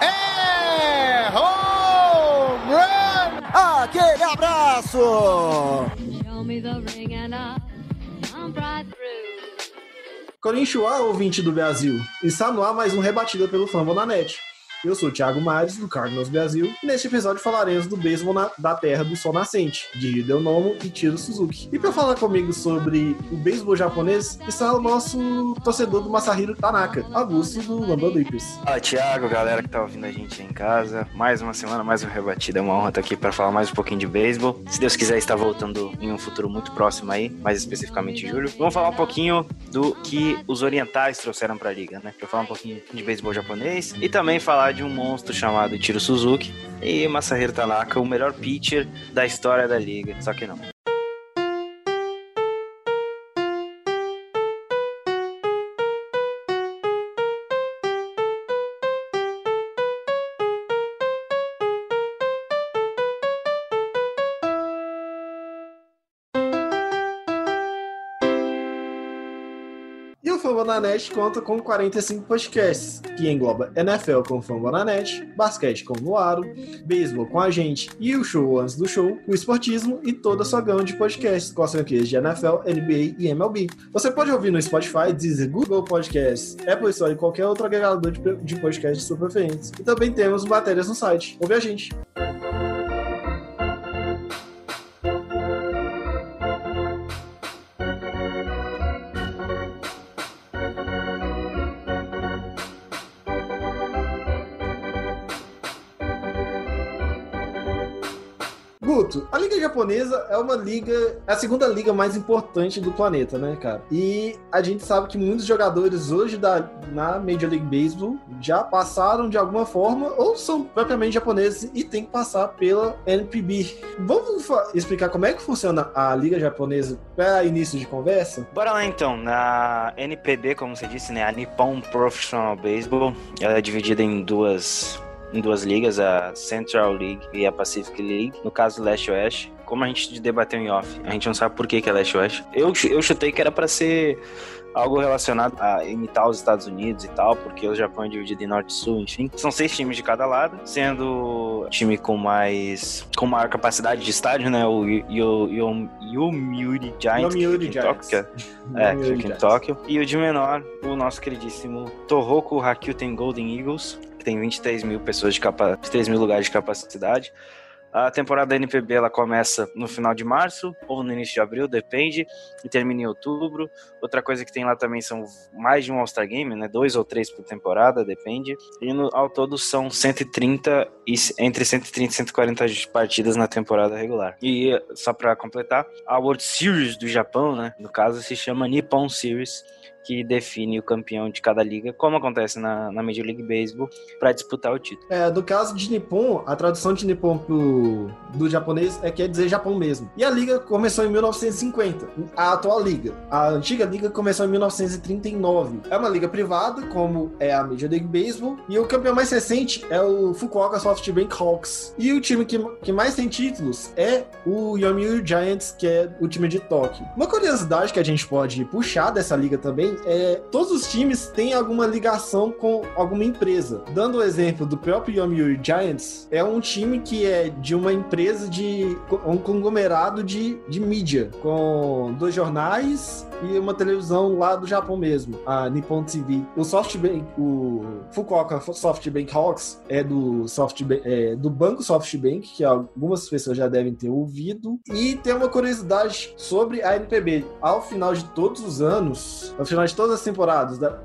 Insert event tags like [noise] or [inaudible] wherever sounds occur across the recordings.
É home run! Aquele abraço! Show me the ouvinte do Brasil. Está no ar mais um Rebatida pelo Fambonanet. Eu sou o Thiago Mares, do Cardinals Brasil, e neste episódio falaremos do beisebol da terra do sol nascente, de Hideo Nomo e Tiro Suzuki. E para falar comigo sobre o beisebol japonês, está o nosso torcedor do Masahiro Tanaka, Augusto do London. Fala, Thiago, galera que tá ouvindo a gente aí em casa. Mais uma semana, mais uma rebatida. É uma honra estar aqui para falar mais um pouquinho de beisebol. Se Deus quiser, está voltando em um futuro muito próximo aí, mais especificamente em julho. Vamos falar um pouquinho do que os orientais trouxeram pra liga, né? Pra falar um pouquinho de beisebol japonês e também falar de um monstro chamado Tiro Suzuki e Masahiro Tanaka, o melhor pitcher da história da liga. Só que não. Fambonanet conta com 45 podcasts, que engloba NFL com Fambonanet, basquete com o Noaro, beisebol com a gente e o show antes do show, o esportismo e toda a sua gama de podcasts com as franquias de NFL, NBA e MLB. Você pode ouvir no Spotify, Deezer, Google Podcasts, Apple Store e qualquer outro agregador de de podcast de sua preferência. E também temos matérias no site. Ouve a gente! Japonesa é uma liga, é a segunda liga mais importante do planeta, né, cara? E a gente sabe que muitos jogadores hoje da, na Major League Baseball já passaram de alguma forma ou são propriamente japoneses e tem que passar pela NPB. Vamos explicar como é que funciona a liga japonesa para início de conversa? Bora lá então, na NPB, como você disse, né, a Nippon Professional Baseball, ela é dividida em duas em duas ligas, a Central League e a Pacific League, no caso Leste e Oeste. Como a gente debateu em off, a gente não sabe por que, que é Leste Oeste. Eu, eu chutei que era para ser algo relacionado a imitar os Estados Unidos e tal, porque o Japão é dividido em Norte e Sul, enfim. São seis times de cada lado, sendo o time com mais com maior capacidade de estádio, né, o Yo- Yo- Yomiuri Giants, Yomiuri Giants. Que [laughs] é, é, que fica em Giants. Tóquio. E o de menor, o nosso queridíssimo Tohoku Hakuten Golden Eagles, que tem 23 mil pessoas de capa 23 mil lugares de capacidade. A temporada da NPB ela começa no final de março ou no início de abril, depende, e termina em outubro. Outra coisa que tem lá também são mais de um All-Star Game, né? Dois ou três por temporada, depende. E no, ao todo são 130 e entre 130 e 140 partidas na temporada regular. E só para completar, a World Series do Japão, né? No caso se chama Nippon Series que define o campeão de cada liga, como acontece na, na Major League Baseball, para disputar o título. É, no caso de Nippon, a tradução de Nippon pro, do japonês é quer dizer Japão mesmo. E a liga começou em 1950, a atual liga. A antiga liga começou em 1939. É uma liga privada, como é a Major League Baseball, e o campeão mais recente é o Fukuoka SoftBank Hawks. E o time que, que mais tem títulos é o Yomiuri Giants, que é o time de Tóquio. Uma curiosidade que a gente pode puxar dessa liga também é todos os times têm alguma ligação com alguma empresa. Dando o exemplo do próprio Yomiuri Giants, é um time que é de uma empresa de um conglomerado de, de mídia, com dois jornais e uma televisão lá do Japão mesmo, a Nippon TV. O SoftBank, o Fukuoka SoftBank Hawks é do SoftBank, é, do banco SoftBank, que algumas pessoas já devem ter ouvido. E tem uma curiosidade sobre a NPB. Ao final de todos os anos, ao final durante todas as temporadas, da-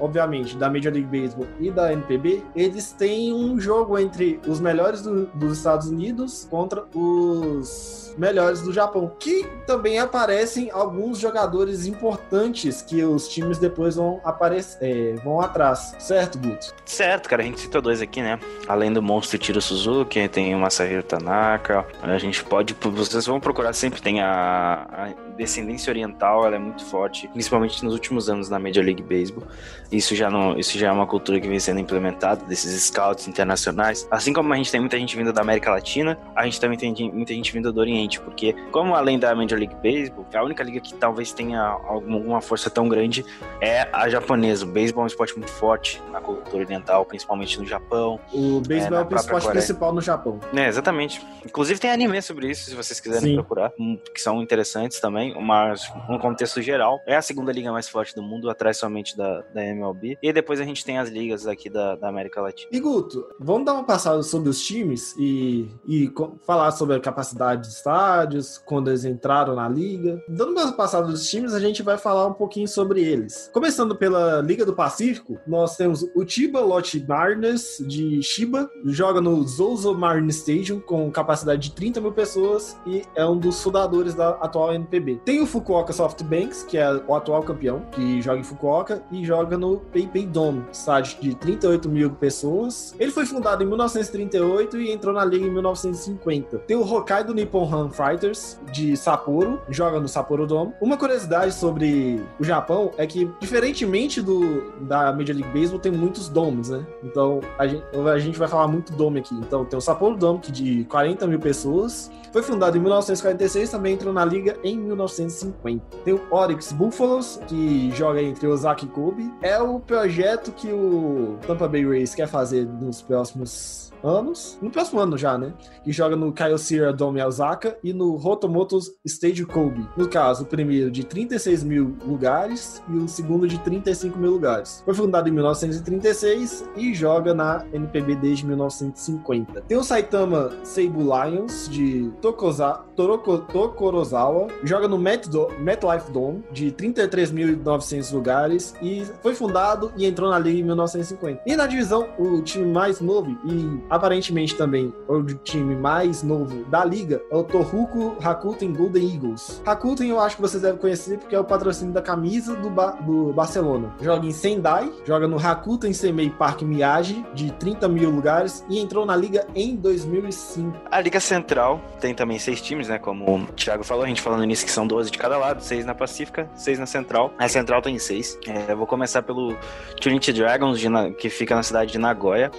obviamente, da Major League Baseball e da NPB, eles têm um jogo entre os melhores do- dos Estados Unidos contra os melhores do Japão, que também aparecem alguns jogadores importantes que os times depois vão aparecer, é, vão atrás, certo, Guto? Certo, cara, a gente citou dois aqui, né? Além do monstro Tiro Suzuki, tem o Masahiro Tanaka. A gente pode. Vocês vão procurar sempre, tem a, a descendência oriental, ela é muito forte, principalmente nos últimos anos na Major League Baseball. Isso já, não, isso já é uma cultura que vem sendo implementada, desses scouts internacionais. Assim como a gente tem muita gente vindo da América Latina, a gente também tem muita gente vindo do Oriente, porque, como além da Major League Baseball, a única liga que talvez tenha alguma, força tão grande é a japonesa. O beisebol é um esporte muito forte na cultura oriental, principalmente no Japão. O beisebol É, é, o esporte principal no Japão. É, exatamente. Inclusive tem anime sobre isso, se vocês quiserem Sim. procurar, hum, que são interessantes também, mas no contexto geral, é a segunda liga mais forte do mundo, atrás somente da, da MLB. E depois a gente tem as ligas aqui da, da América Latina. E Guto, vamos dar uma passada sobre os times e, e falar sobre a capacidade de estádios, quando eles entraram na liga. Dando uma passada dos times, a gente vai falar um pouquinho sobre eles. Começando pela Liga do Pacífico, nós temos o Chiba Lotte Mariners de Chiba, joga no Zozo Marine Stadium com capacidade de 30 mil pessoas e é um dos fundadores da atual NPB. Tem o Fukuoka Softbanks, que é o atual campeão, que joga em Fukuoka e joga no PayPay Dome, estádio de 38 mil pessoas. Ele foi fundado em 1938 e entrou na liga em 1950. Tem o Hokkaido Nippon Han Fighters de Sapporo, joga no Sapporo Dome. Uma curiosidade sobre o Japão é que, diferentemente do da Major League Baseball, tem muitos domes, né? Então a gente, a gente vai falar muito dome aqui. Então tem o Sapporo Dome, que de 40 mil pessoas. Foi fundado em 1946, também entrou na liga em 1950. Tem o Oryx Buffaloes, que joga entre Osaka e Kobe. É o projeto que o Tampa Bay Rays quer fazer nos próximos anos. No próximo ano já, né? Que joga no Kyocera Dome Osaka e no Rotomotos Stage Kobe. No caso, o primeiro de 36 mil lugares e o segundo de 35 mil lugares. Foi fundado em 1936 e joga na NPB desde 1950. Tem o Saitama Seibu Lions de Tokoza, Toroko, Tokorozawa. Joga no Met MetLife Dome de 33.900 lugares e foi fundado e entrou na liga em 1950. E na divisão, o time mais novo e aparentemente também o time mais novo da liga é o Tohoku Rakuten Golden Eagles. Rakuten eu acho que vocês devem conhecer porque é o patrocínio da camisa do, Ba- do Barcelona. Joga em Sendai, joga no Rakuten Semei Park Miyagi de 30 mil lugares e entrou na liga em 2005. A Liga Central tem também seis times, né? Como o Thiago falou, a gente no início que são 12 de cada lado, seis na Pacífica, seis na Central. A Central tem seis. É, eu vou começar pelo Trinity Dragons, de que fica na cidade de Nagoya.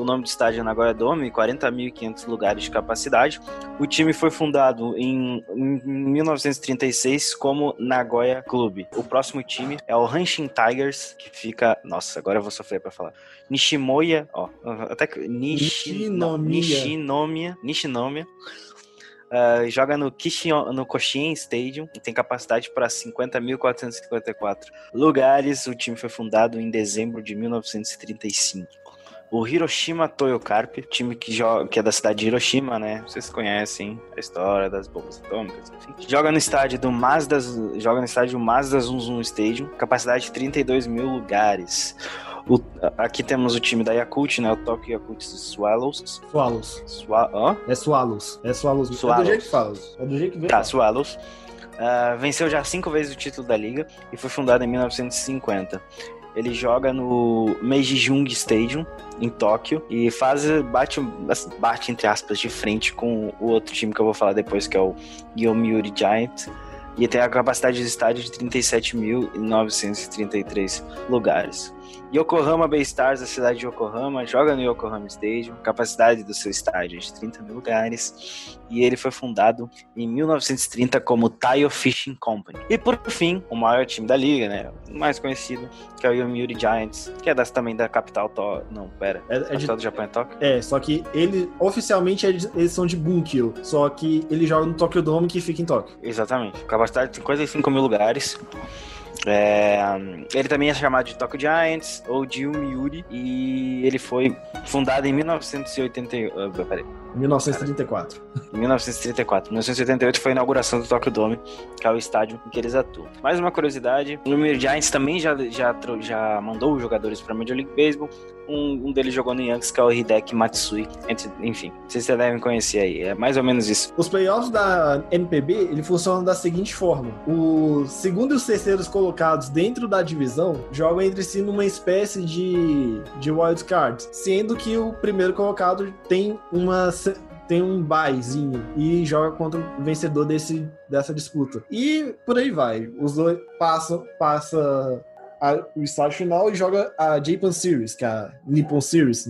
O nome do estádio é Nagoya Dome, 40.500 lugares de capacidade. O time foi fundado em, em 1936 como Nagoya Clube. O próximo time é o Hanshin Tigers, que fica. Nossa, agora eu vou sofrer pra falar. Nishimoya, ó, até que. Nishinomiya. Nishinomiya. Nishinomiya. Ah, joga no, Kishio, no Koshin Stadium e tem capacidade para 50.454 lugares. O time foi fundado em dezembro de 1935. O Hiroshima Toyocarp, time que, joga, que é da cidade de Hiroshima, né? Vocês conhecem a história das bombas atômicas, enfim. Joga no estádio do Mazda, joga no estádio Mazda Zum Stadium, capacidade de 32 mil lugares. O- aqui temos o time da Yakult, né? O Tokyo Yakult Swallows. Swallows. Swa, ó, É Swallows. É Swallows. É Swallows. do jeito que fala. É do jeito que vem. Tá, Swallows. Ah, venceu já cinco vezes o título da liga e foi fundado em 1950. Ele joga no Meiji Jung Stadium, em Tóquio, e faz, bate, bate, entre aspas, de frente com o outro time que eu vou falar depois, que é o Yomiuri Giant. E tem a capacidade de estádio de 37.933 lugares. Yokohama Bay Stars, da cidade de Yokohama, joga no Yokohama Stadium, capacidade do seu estádio é de 30 mil lugares, e ele foi fundado em 1930 como Taio Fishing Company. E por fim, o maior time da liga, né, o mais conhecido, que é o Yomiuri Giants, que é das, também da capital, to... não, pera, É, é de- capital do Japão é Tóquio? é, só que ele, oficialmente, eles eles são de Bunkyo. Só que ele joga no Tokyo Dome, que fica em Tóquio. Exatamente. Capacidade de 55 mil lugares. É, ele também é chamado de Tokyo Giants ou de Yomiuri e ele foi fundado em 1988. ah, peraí. 1934. Em 1934. 1988 foi a inauguração do Tokyo Dome, que é o estádio em que eles atuam. Mais uma curiosidade, o New York Giants também já, já, já mandou jogadores para a Major League Baseball. Um, um deles jogou no Yankees, que é o Hideki Matsui. Entre- enfim, vocês já devem conhecer aí. É mais ou menos isso. Os playoffs da NPB, ele funciona da seguinte forma. Os segundo e os terceiros colocados dentro da divisão jogam entre si numa espécie de, de wild card, sendo que o primeiro colocado tem uma tem um byezinho e joga contra o vencedor desse, dessa disputa. E por aí vai. Os dois passam passa o estágio final e joga a Japan Series, que é a Nippon Series,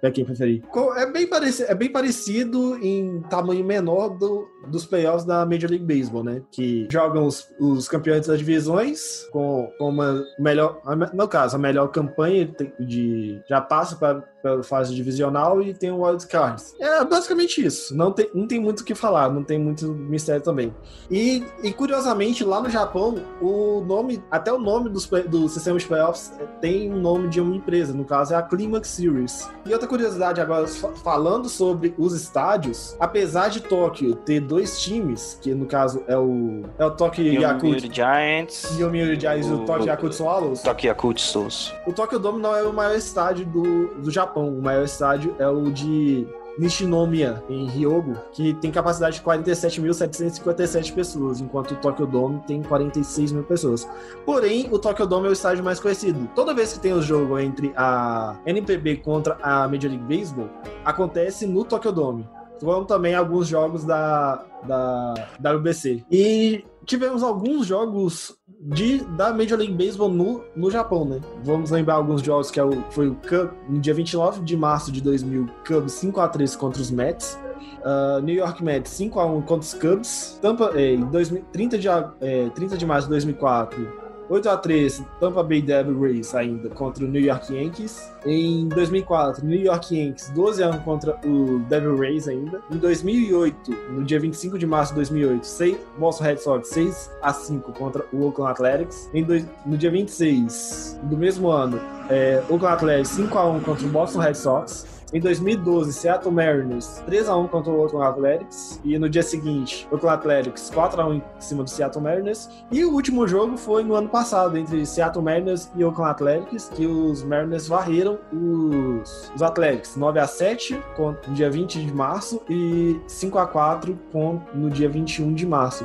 pra quem preferir. É bem, parecido, é bem parecido em tamanho menor do, dos playoffs da Major League Baseball, né? Que jogam os, os campeões das divisões com, com uma melhor, no caso, a melhor campanha de- já passa para pela fase divisional e tem o wild cards. É basicamente isso. Não tem, não tem muito o que falar, não tem muito mistério também. E, e, curiosamente, lá no Japão, o nome, até o nome dos, do sistema de playoffs é, tem o nome de uma empresa, no caso é a Climax Series. E outra curiosidade agora, fa- falando sobre os estádios, apesar de Tóquio ter dois times, que no caso é o, é o Tóquio Yakult Giants. e o Yomiuri Giants e o o- Tóquio Yakult Swallows, Tokyo Yakult Souls. o Tokyo Dome não é o maior estádio do, do Japão. O maior estádio é o de Nishinomiya, em Ryogo, que tem capacidade de 47.757 pessoas, enquanto o Tokyo Dome tem 46 mil pessoas. Porém, o Tokyo Dome é o estádio mais conhecido. Toda vez que tem o jogo entre a NPB contra a Major League Baseball, acontece no Tokyo Dome. Como também alguns jogos da, da WBC. E tivemos alguns jogos de, da Major League Baseball no, no Japão, né? Vamos lembrar alguns jogos que é o, foi o Cub, no dia 29 de março de 2000, Cubs 5x3 contra os Mets. Uh, New York Mets 5x1 contra os Cubs. Tampa, eh, em 2000, 30, de, eh, 30 de março de 2004, 8x3 Tampa Bay Devil Rays ainda contra o New York Yankees. Em 2004, New York Yankees 12x1 contra o Devil Rays ainda. Em 2008, no dia 25 de março de 2008, 6, Boston Red Sox 6x5 contra o Oakland Athletics. Em dois- no dia 26 do mesmo ano, é, Oakland Athletics 5x1 contra o Boston Red Sox. Em 2012, Seattle Mariners 3x1 contra o Oakland Athletics. E no dia seguinte, Oakland Athletics 4x1 em cima do Seattle Mariners. E o último jogo foi no ano passado, entre Seattle Mariners e Oakland Athletics, que os Mariners varreram os, os Athletics 9x7 com- no dia 20 de março e 5x4 com- no dia 21 de março.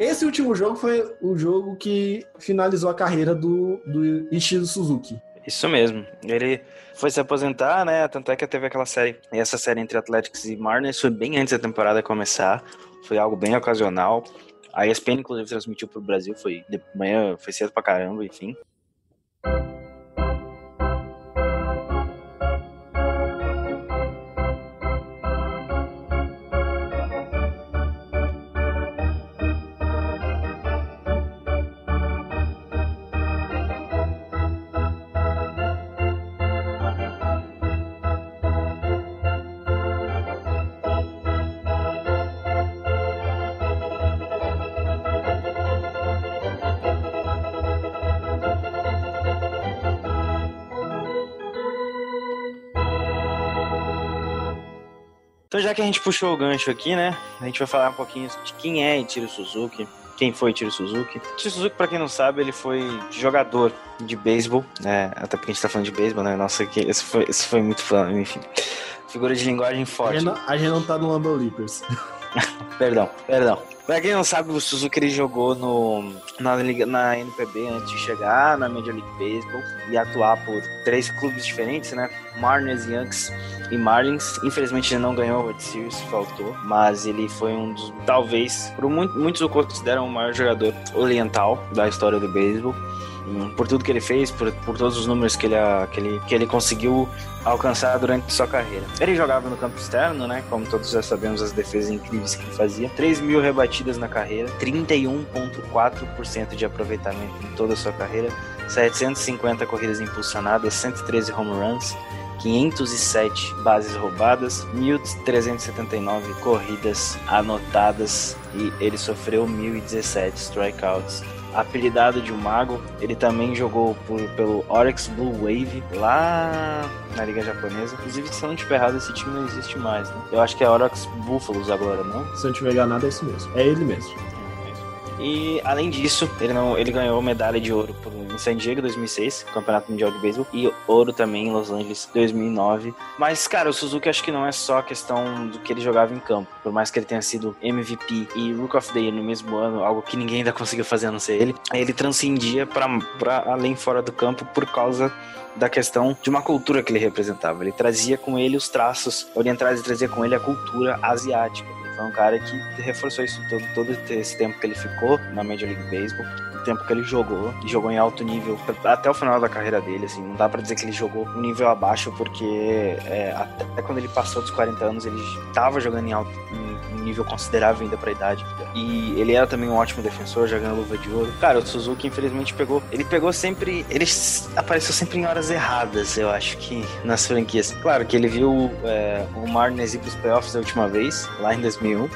Esse último jogo foi o jogo que finalizou a carreira do, do Suzuki. Isso mesmo. Ele foi se aposentar, né? Tanto é que teve aquela série. Essa série entre Athletics e Mariners foi bem antes da temporada começar. Foi algo bem ocasional. A ESPN, inclusive, transmitiu pro Brasil. Foi de manhã, foi cedo pra caramba, enfim. Então, já que a gente puxou o gancho aqui, né? A gente vai falar um pouquinho de quem é Ichiro Suzuki, quem foi Ichiro Suzuki. Ichiro Suzuki, pra quem não sabe, ele foi jogador de beisebol, né? Até porque a gente tá falando de beisebol, né? Nossa, que- esse foi, esse foi muito fã, enfim. Figura de linguagem A forte. gente, não, a gente não tá no Lambeau Leapers. [laughs] Perdão, perdão. Pra quem não sabe, o Suzuki ele jogou no, na, na NPB antes de chegar na Major League Baseball e atuar por três clubes diferentes, né? Mariners, Yankees e Marlins. Infelizmente ele não ganhou a World Series, faltou, mas ele foi um dos, talvez, por muito, muitos o consideram o maior jogador oriental da história do beisebol. Hum, Por tudo que ele fez, por, por todos os números que ele, a- que, ele, que ele conseguiu alcançar durante sua carreira. Ele jogava no campo externo, né? Como todos já sabemos, as defesas incríveis que ele fazia. 3 mil rebatidas na carreira, 31,4% de aproveitamento em toda a sua carreira, 750 corridas impulsionadas, 113 home runs. 507 bases roubadas, 1.379 corridas anotadas e ele sofreu 1.017 strikeouts apelidado de um mago. Ele também jogou por, pelo Oryx Blue Wave lá na liga japonesa. Inclusive, se eu não estiver errado, esse time não existe mais, né? Eu acho que é Oryx Buffaloes agora, não? Se eu não tiver enganado, é isso mesmo. É ele mesmo. E além disso, ele não, ele ganhou medalha de ouro por, em San Diego 2006, Campeonato Mundial de Beisebol, e ouro também em Los Angeles 2009. Mas cara, o Suzuki acho que não é só questão do que ele jogava em campo, por mais que ele tenha sido MVP e Rook of the Year no mesmo ano, algo que ninguém ainda conseguiu fazer a não ser ele. Ele transcendia para além fora do campo por causa da questão de uma cultura que ele representava. Ele trazia com ele os traços orientais, ele trazia com ele a cultura asiática. Foi um cara que reforçou isso todo, todo esse tempo que ele ficou na Major League Baseball o tempo que ele jogou e jogou em alto nível até o final da carreira dele, assim, não dá para dizer que ele jogou um nível abaixo porque é, até quando ele passou dos 40 anos ele estava jogando em alto em nível considerável ainda para a idade e ele era também um ótimo defensor, jogando luva de ouro. Cara, o Suzuki infelizmente pegou, ele pegou sempre, ele apareceu sempre em horas erradas, eu acho que nas franquias. Claro que ele viu é, o Marnes ir pros playoffs da última vez, lá em 2001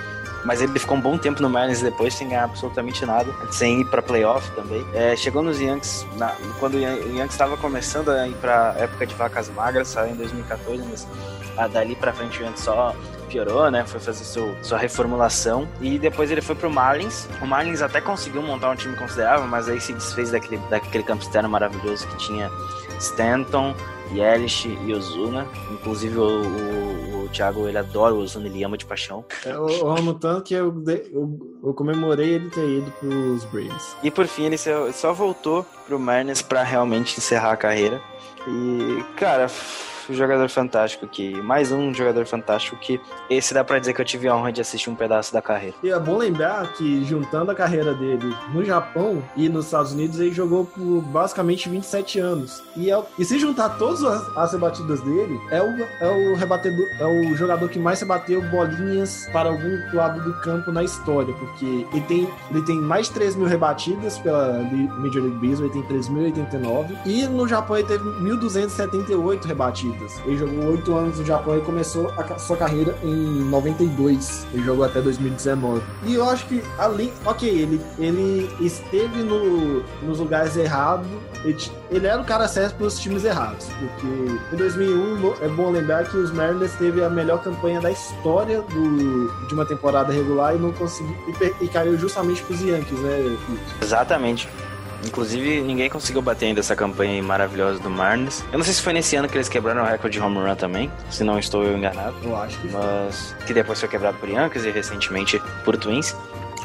mas ele ficou um bom tempo no Marlins depois sem ganhar absolutamente nada, sem ir para playoff também. É, chegou nos Yankees, na, quando o Yankees estava começando a ir para época de vacas magras, saiu em 2014, mas ah, dali para frente o Yankees só piorou, né? Foi fazer seu, sua reformulação. E depois ele foi pro Marlins. O Marlins até conseguiu montar um time considerável, mas aí se desfez daquele, daquele campo externo maravilhoso que tinha Stanton, Yelich e Ozuna. Inclusive o, o, o Thiago, ele adora o Ozuna, ele ama de paixão. Eu, eu amo tanto que eu, eu, eu comemorei ele ter ido pros Braves. E por fim, ele só, voltou pro Mariners para realmente encerrar a carreira. E, cara, jogador fantástico que mais um jogador fantástico que esse dá para dizer que eu tive a honra de assistir um pedaço da carreira. E é bom lembrar que juntando a carreira dele no Japão e nos Estados Unidos, ele jogou por basicamente 27 anos. E, é, e se juntar todas as, as rebatidas dele, é o, é o rebatedor, é o jogador que mais rebateu bolinhas para algum lado do campo na história, porque ele tem, ele tem mais de 3 mil rebatidas pela Major League Baseball, ele tem 3.089, e no Japão ele teve 1.278 rebatidas. Ele jogou oito anos no Japão e começou a sua carreira em 92. Ele jogou até 2019. E eu acho que, além. Ok, ele, ele esteve no, nos lugares errados. Ele, ele era o cara certo para os times errados. Porque em 2001 é bom lembrar que os Mariners teve a melhor campanha da história do, de uma temporada regular e não conseguiu. E, e caiu justamente para os Yankees, né? Exatamente. Inclusive, ninguém conseguiu bater ainda essa campanha maravilhosa do Marnes. Eu não sei se foi nesse ano que eles quebraram o recorde de home run também, se não estou eu enganado. Eu acho que foi. Mas que depois foi quebrado por Yankees e recentemente por Twins.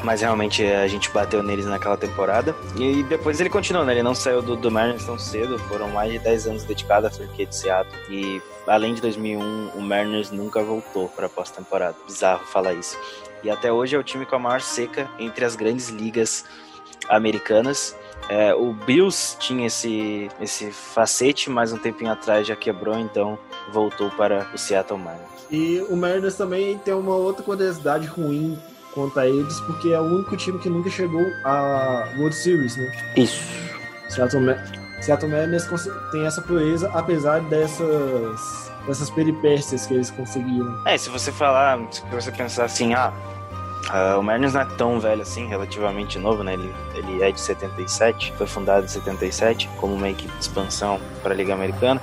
Mas realmente a gente bateu neles naquela temporada. E depois ele continuou, né? Ele não saiu do, do Mariners tão cedo. Foram mais de 10 anos dedicados à franquia de Seattle. E além de 2001, o Mariners nunca voltou para a pós-temporada. Bizarro falar isso. E até hoje é o time com a maior seca entre as grandes ligas americanas. É, o Bills tinha esse, esse facete, mas um tempinho atrás já quebrou, então voltou para o Seattle Mariners. E o Mariners também tem uma outra curiosidade ruim quanto a eles, porque é o único time que nunca chegou à World Series, né? Isso. Seattle, Ma Seattle Mariners tem essa proeza, apesar dessas, dessas peripécias que eles conseguiram. É, se você falar, se você pensar assim, ah, Uh, o Mariners não é tão velho assim, relativamente novo, né? Ele, ele é de 77, foi fundado em 77 como uma equipe de expansão para a Liga Americana.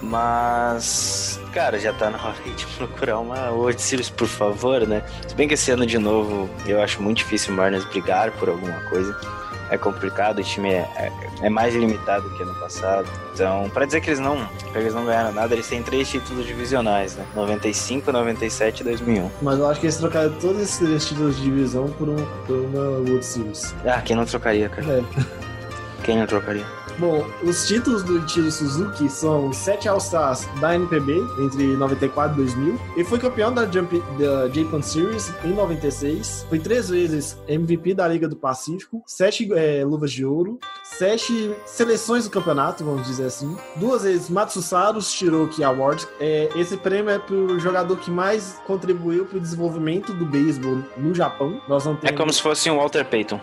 Mas, cara, já tá na hora de procurar uma World Series, por favor, né? Se bem que esse ano de novo eu acho muito difícil o Mariners brigar por alguma coisa é complicado, o time é, é, é mais limitado que ano passado. Então, para dizer que eles não, que eles não ganharam nada, eles têm três títulos divisionais, né? 95, 97 e 2001. Mas eu acho que eles trocaram todos esses títulos de divisão por, um, por uma World Series. Ah, quem não trocaria, cara? É. Quem não trocaria? Bom, os títulos do Ichiro Suzuki são sete All-Stars da NPB entre 94 e 2000. Ele foi campeão da, Jump, da Japan Series em 96. Foi três vezes MVP da Liga do Pacífico, sete é, luvas de ouro, sete seleções do campeonato, vamos dizer assim. Duas vezes Matsusaru Shiroki Award. É, esse prêmio é pro jogador que mais contribuiu para o desenvolvimento do beisebol no Japão. Nós não temos... É como se fosse um Walter Payton.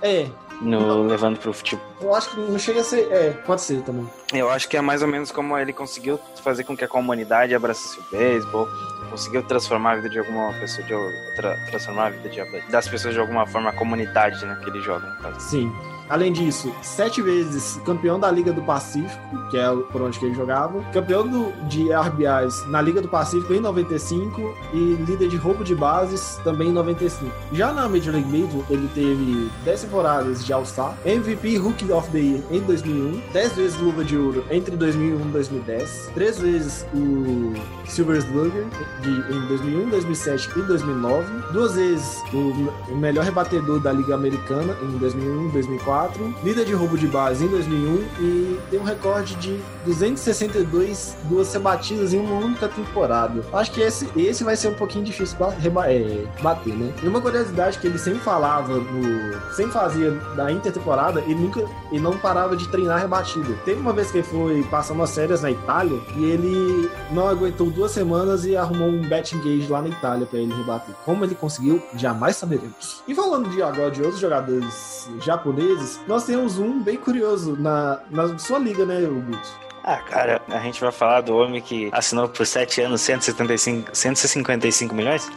É, no, levando pro futebol. Eu acho que não chega a ser. É, pode ser também. Eu acho que é mais ou menos como ele conseguiu fazer com que a comunidade abraçasse o beisebol, conseguiu transformar a vida de alguma pessoa, de, tra- transformar a vida de- das pessoas de alguma forma, a comunidade né, que ele joga, no caso. Sim. Além disso, sete vezes campeão da Liga do Pacífico, que é por onde ele jogava, campeão do- de RBIs na Liga do Pacífico em 95 e líder de roubo de bases também em 95. Já na Major League Baseball, ele teve 10 temporadas de All-Star, MVP Rookie of the Year em 2001, 10 vezes luva de ouro entre 2001 e 2010, 3 vezes o Silver Slugger de, em 2001, 2007 e 2009, duas vezes o, o melhor rebatedor da Liga Americana em 2001 e 2004, líder de roubo de base em 2001 e tem um recorde de 262 duas rebatidas em uma única temporada. Acho que esse, esse vai ser um pouquinho difícil reba- é, bater, né? E uma curiosidade que ele sempre falava no. sempre fazia da intertemporada, ele nunca. ele não parava de treinar rebatida. Teve uma vez que ele foi passar umas férias na Itália e ele não aguentou duas semanas e arrumou um betting gauge lá na Itália pra ele rebater. Como ele conseguiu, jamais saberemos. E falando de agora de outros jogadores japoneses, nós temos um bem curioso na, na sua liga, né, Guto? Ah, cara, a gente vai falar do homem que assinou por 7 anos 175, 155 milhões?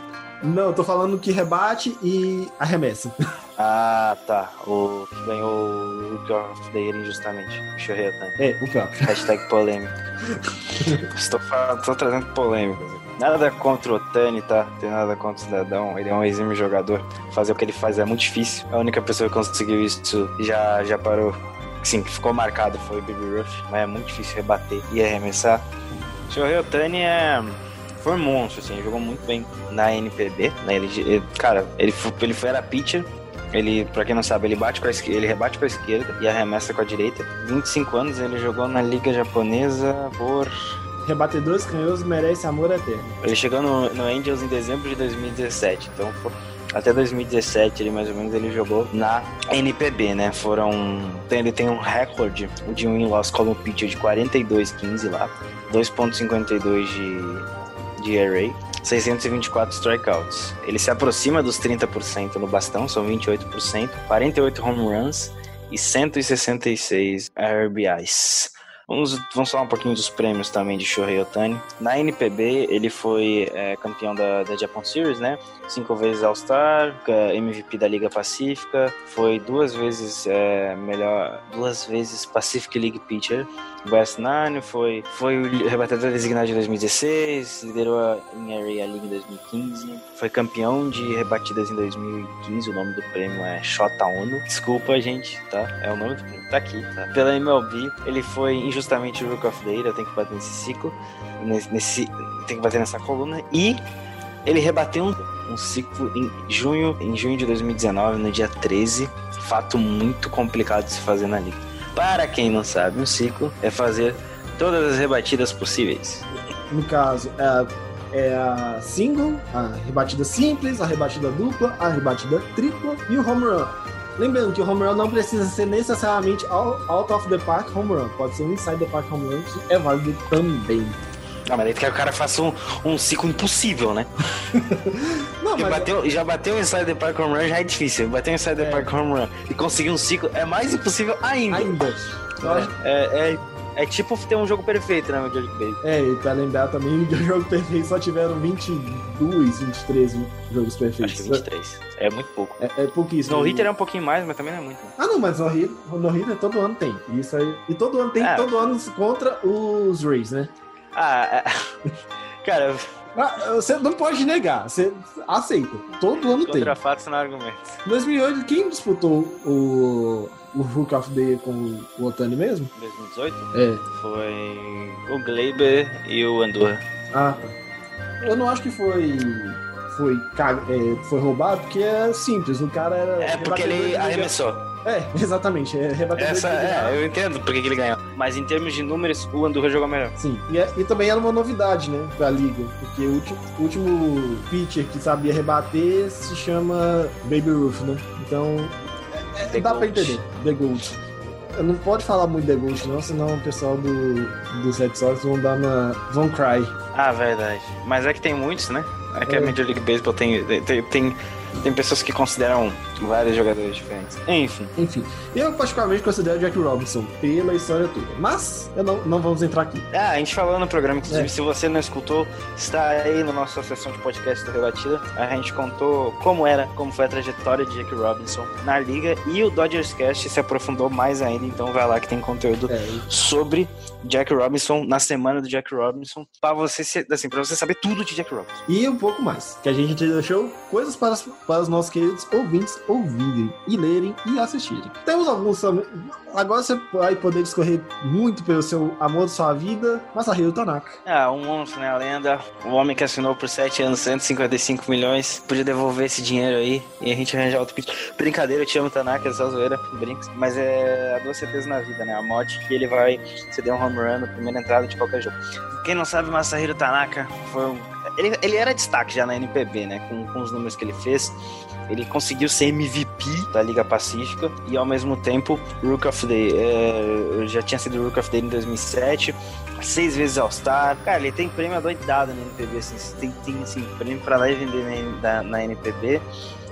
Não, eu tô falando que rebate e arremessa. [laughs] Ah, tá. O que ganhou o Rookie of the Year injustamente. O Ohtani. É, o próprio. Hashtag polêmica. [laughs] estou, falando, estou trazendo polêmicas. Nada contra o Otani, tá? Não tem nada contra o cidadão. Ele é um exímio jogador. Fazer o que ele faz é muito difícil. A única pessoa que conseguiu isso já, já parou. Sim, que ficou marcado foi o Baby Rush. Mas é muito difícil rebater e arremessar. Shohei Otani é. Foi um monstro, assim, jogou muito bem na NPB. Na LG, ele- cara, ele, ele foi era pitcher. Ele, pra quem não sabe, ele bate com a esquerda, ele rebate com a esquerda e arremessa com a direita. 25 anos ele jogou na Liga Japonesa por Rebatedores canhosos merecem amor eterno. ele chegou no, no Angels em dezembro de 2017, então foi- até 2017 ele mais ou menos ele jogou na NPB, né? Foram ele tem um recorde de um in-loss como pitcher de 42-15 lá, 2.52 de de ERA, 624 strikeouts. Ele se aproxima dos 30% no bastão, são 28%, 48 home runs e 166 RBIs. Vamos, vamos falar um pouquinho dos prêmios também de Shohei Otani. Na NPB, ele foi é, campeão da, da Japan Series, né? Cinco vezes All-Star, MVP da Liga Pacífica, foi duas vezes é, melhor, duas vezes Pacific League Pitcher. West Nine foi, foi o rebatedor designado de 2016, liderou a, em Area League em 2015, foi campeão de rebatidas em 2015. O nome do prêmio é Shota Ono. Desculpa, gente, tá? É o nome do prêmio, tá aqui, tá? Pela MLB, ele foi injustamente o Rook of the Year. Eu tenho que bater nesse ciclo, nesse, tenho que bater nessa coluna e ele rebateu um, um ciclo em junho, em junho de 2019, no dia 13. Fato muito complicado de se fazer na liga. Para quem não sabe, um ciclo é fazer todas as rebatidas possíveis. No caso, é a, é a single, a rebatida simples, a rebatida dupla, a rebatida tripla e o home run. Lembrando que o home run não precisa ser necessariamente out of the park home run. Pode ser um inside the park home run, que é válido também. Ah, mas aí quer que o cara faça um, um ciclo impossível, né? [laughs] Porque mas bateu, já bateu um inside the park home run já é difícil. Bater um inside the É. park home run e conseguir um ciclo é mais impossível ainda. ainda. É, é, é tipo ter um jogo perfeito na Major League Baseball. É, e pra lembrar também, [laughs] o jogo perfeito só tiveram 22, 23 jogos Acho que perfeitos. 23. É muito pouco. É, é pouquíssimo. No Hitter é um pouquinho mais, mas também não é muito. né? Ah, não, mas no Hitter, no Hitter todo ano tem. Isso aí. E todo ano tem, É. todo ano contra os Rays, né? Ah, é... [laughs] cara, Você não pode negar, você aceita. Todo ano tem. contra fatos não há argumentos. Em 2008, quem disputou o, o Hook of the Year com o Otani mesmo? 2018 É. foi o Gleiber e o Andorra. Ah, tá. Eu não acho que foi. Foi, é, foi roubado, porque é simples. O cara era. É porque ele arremessou. É, exatamente. É Essa, é, eu entendo porque que ele ganhou. Mas em termos de números, o Andorra jogou melhor. Sim, e, é- e também era uma novidade, né, pra liga, porque o último, o último pitcher que sabia rebater se chama Baby Ruth, né? Então, é- é- dá pra Gold. entender. The Gold. Eu não pode falar muito The Gold, não, senão o pessoal do, dos Red Sox vão dar uma. vão cry. Ah, verdade. Mas é que tem muitos, né? É que É. a Major League Baseball tem, tem, tem, Tem pessoas que consideram vários jogadores diferentes. Enfim. Enfim, eu particularmente considero Jack Robinson pela história toda. Mas eu não, não vamos entrar aqui. Ah, a gente falou no programa, inclusive, É. se você não escutou, está aí na nossa sessão de podcast do Rebatida. A gente contou como era, como foi a trajetória de Jack Robinson na liga e o Dodgers Cast se aprofundou mais ainda, então vai lá que tem conteúdo É, sobre Jack Robinson na semana do Jack Robinson, para você assim, para você saber tudo de Jack Robinson. E um pouco mais, que a gente deixou coisas para, para os nossos queridos ouvintes ouvirem e lerem e assistirem. Temos alguns. Agora você vai poder discorrer muito pelo seu amor de sua vida, Masahiro Tanaka. Ah, um monstro, né? A lenda. O homem que assinou por 7 anos 155 milhões. Podia devolver esse dinheiro aí e a gente arranjar outro pitch. Brincadeira, eu te amo, Tanaka, é só zoeira. Mas é a duas certezas na vida, né? A morte que ele vai ceder um home run na primeira entrada de qualquer jogo. Quem não sabe, Masahiro Tanaka foi um. Ele, ele era destaque já na NPB, né? Com, com os números que ele fez. Ele conseguiu ser MVP da Liga Pacífica e ao mesmo tempo Rook of the é, já tinha sido Rook of Day em 2007, seis vezes All-Star. Cara, ele tem prêmio adoidado na NPB, assim, tem, tem assim, prêmio pra lá e vender na, na, na NPB.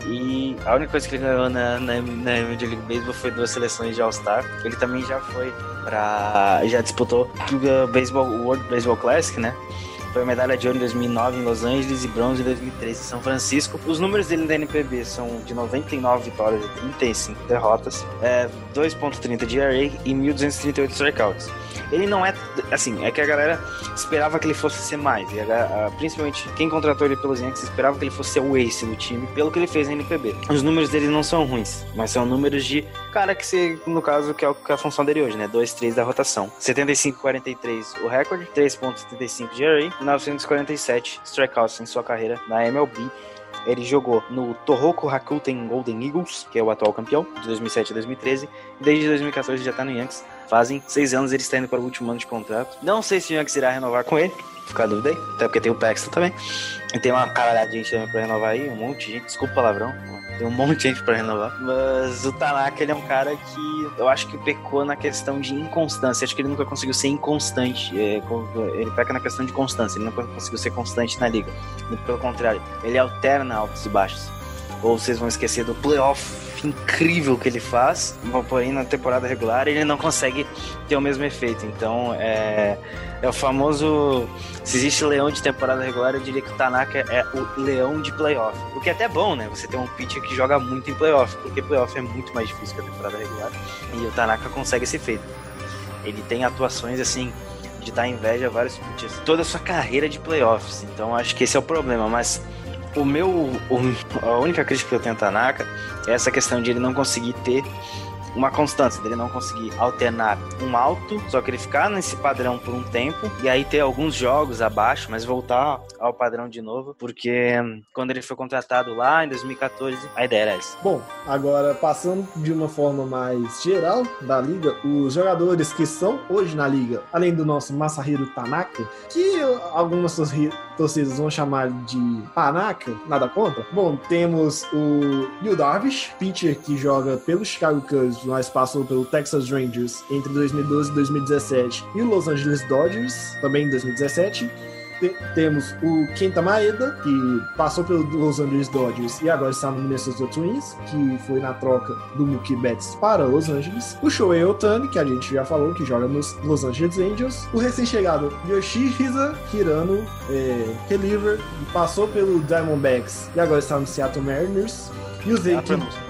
E a única coisa que ele ganhou na, na, na Major League Baseball foi duas seleções de All-Star. Ele também já foi pra. já disputou o Baseball, World Baseball Classic, né? Foi medalha de ouro em 2009 em Los Angeles e bronze em 2013 em São Francisco. Os números dele da NPB são de 99 vitórias e 35 derrotas, é, 2.30 de ERA e 1.238 strikeouts. Ele não é, assim, é que a galera esperava que ele fosse ser mais. E a- a- principalmente quem contratou ele pelos Yankees esperava que ele fosse ser o ace do time, pelo que ele fez na NPB. Os números dele não são ruins, mas são números de cara que se, no caso, que é, que é a função dele hoje, né? 2-3 da rotação. 75-43 o recorde, 3.35 de ERA, 947 strikeouts em sua carreira na MLB. Ele jogou no Tohoku Rakuten Golden Eagles, que é o atual campeão, de 2007 a 2013. E desde 2014 já tá no Yankees. Fazem seis anos ele está indo para o último ano de contrato. Não sei se o Yankees irá renovar com ele, fica a dúvida aí. Até porque tem o Paxton também. E tem uma caralhada de gente também pra renovar aí, um monte de gente. Desculpa o palavrão. Tem um monte de gente pra renovar. Mas o Tanaka, ele é um cara que eu acho que pecou na questão de inconstância. Acho que ele nunca conseguiu ser inconstante. É, ele peca na questão de constância. Ele nunca conseguiu ser constante na liga. Pelo contrário, ele alterna altos e baixos. Ou vocês vão esquecer do playoff incrível que ele faz, porém na temporada regular ele não consegue ter o mesmo efeito. Então é, é o famoso. Se existe leão de temporada regular, eu diria que o Tanaka é o leão de playoff. O que é até bom, né? Você tem um pitcher que joga muito em playoff, porque playoff é muito mais difícil que a temporada regular. E o Tanaka consegue esse feito. Ele tem atuações assim de dar inveja a vários pitchers. Toda a sua carreira de playoffs. Então acho que esse é o problema. Mas o meu. o- a única crítica que eu tenho ao Tanaka é essa questão de ele não conseguir ter uma constância, dele não conseguir alternar um alto, só que ele ficar nesse padrão por um tempo e aí ter alguns jogos abaixo, mas voltar ao padrão de novo, porque hum, quando ele foi contratado lá em 2014, a ideia era essa. Bom, agora passando de uma forma mais geral da liga, os jogadores que estão hoje na liga, além do nosso Masahiro Tanaka, que algumas torci- torcidas vão chamar de Tanaka, nada contra. Bom, temos o Yu Darvish, pitcher que joga pelo Chicago Cubs, mas passou pelo Texas Rangers entre 2012 e 2017, e o Los Angeles Dodgers, também em 2017. Te- temos o Kenta Maeda, que passou pelo Los Angeles Dodgers e agora está no Minnesota Twins, que foi na troca do Mookie Betts para Los Angeles. O Shohei Otani, que a gente já falou, que joga nos Los Angeles Angels. O recém-chegado Yoshihisa Hirano, é, reliever, passou pelo Diamondbacks e agora está no Seattle Mariners. Yusei, A pronúncia.